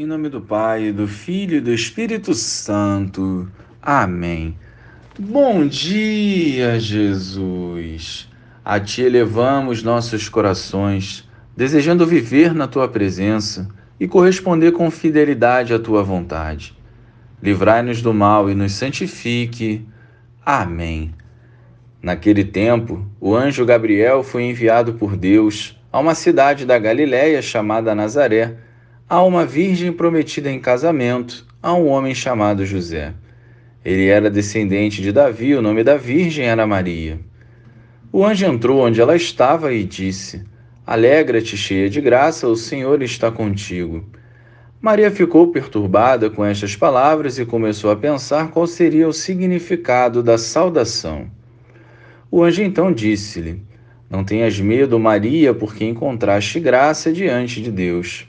Em nome do Pai, do Filho e do Espírito Santo. Amém. Bom dia, Jesus. A Ti elevamos nossos corações, desejando viver na Tua presença e corresponder com fidelidade à Tua vontade. Livrai-nos do mal e nos santifique. Amém. Naquele tempo, o anjo Gabriel foi enviado por Deus a uma cidade da Galiléia chamada Nazaré a uma virgem prometida em casamento a um homem chamado José. Ele era descendente de Davi, o nome da virgem era Maria. O anjo entrou onde ela estava e disse: Alegra-te, cheia de graça, o Senhor está contigo. Maria ficou perturbada com estas palavras e começou a pensar qual seria o significado da saudação. O anjo então disse-lhe: Não tenhas medo, Maria, porque encontraste graça diante de Deus.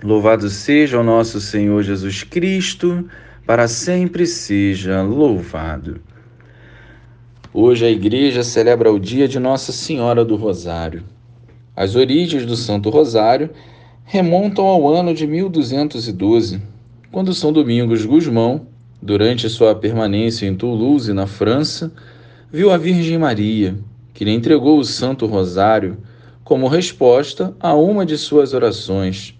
Louvado seja o nosso Senhor Jesus Cristo, para sempre seja louvado. Hoje a igreja celebra o dia de Nossa Senhora do Rosário. As origens do Santo Rosário remontam ao ano de 1212, quando São Domingos Gusmão, durante sua permanência em Toulouse, na França, viu a Virgem Maria, que lhe entregou o Santo Rosário como resposta a uma de suas orações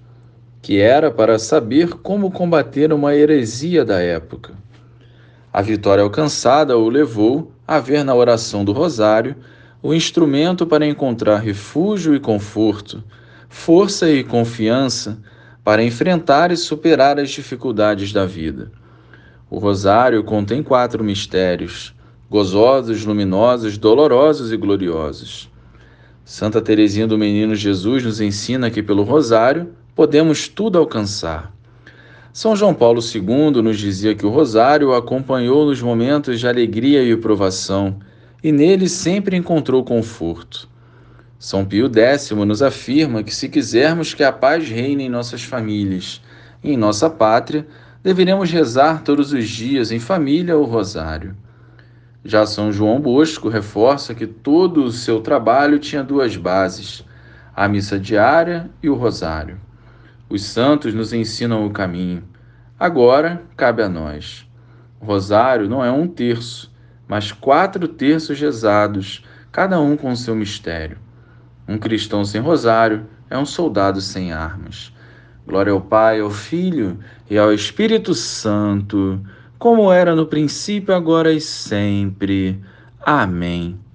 que era para saber como combater uma heresia da época. A vitória alcançada o levou a ver na oração do Rosário o instrumento para encontrar refúgio e conforto, força e confiança para enfrentar e superar as dificuldades da vida. O Rosário contém quatro mistérios: gozosos, luminosos, dolorosos e gloriosos. Santa Teresinha do Menino Jesus nos ensina que pelo Rosário podemos tudo alcançar. São João Paulo II nos dizia que o rosário o acompanhou nos momentos de alegria e provação, e nele sempre encontrou conforto. São Pio X nos afirma que se quisermos que a paz reine em nossas famílias e em nossa pátria, deveremos rezar todos os dias em família o rosário. Já São João Bosco reforça que todo o seu trabalho tinha duas bases: a missa diária e o rosário. Os santos nos ensinam o caminho. Agora cabe a nós. O rosário não é um terço, mas quatro terços rezados, cada um com seu mistério. Um cristão sem rosário é um soldado sem armas. Glória ao Pai, ao Filho e ao Espírito Santo, como era no princípio, agora e sempre. Amém.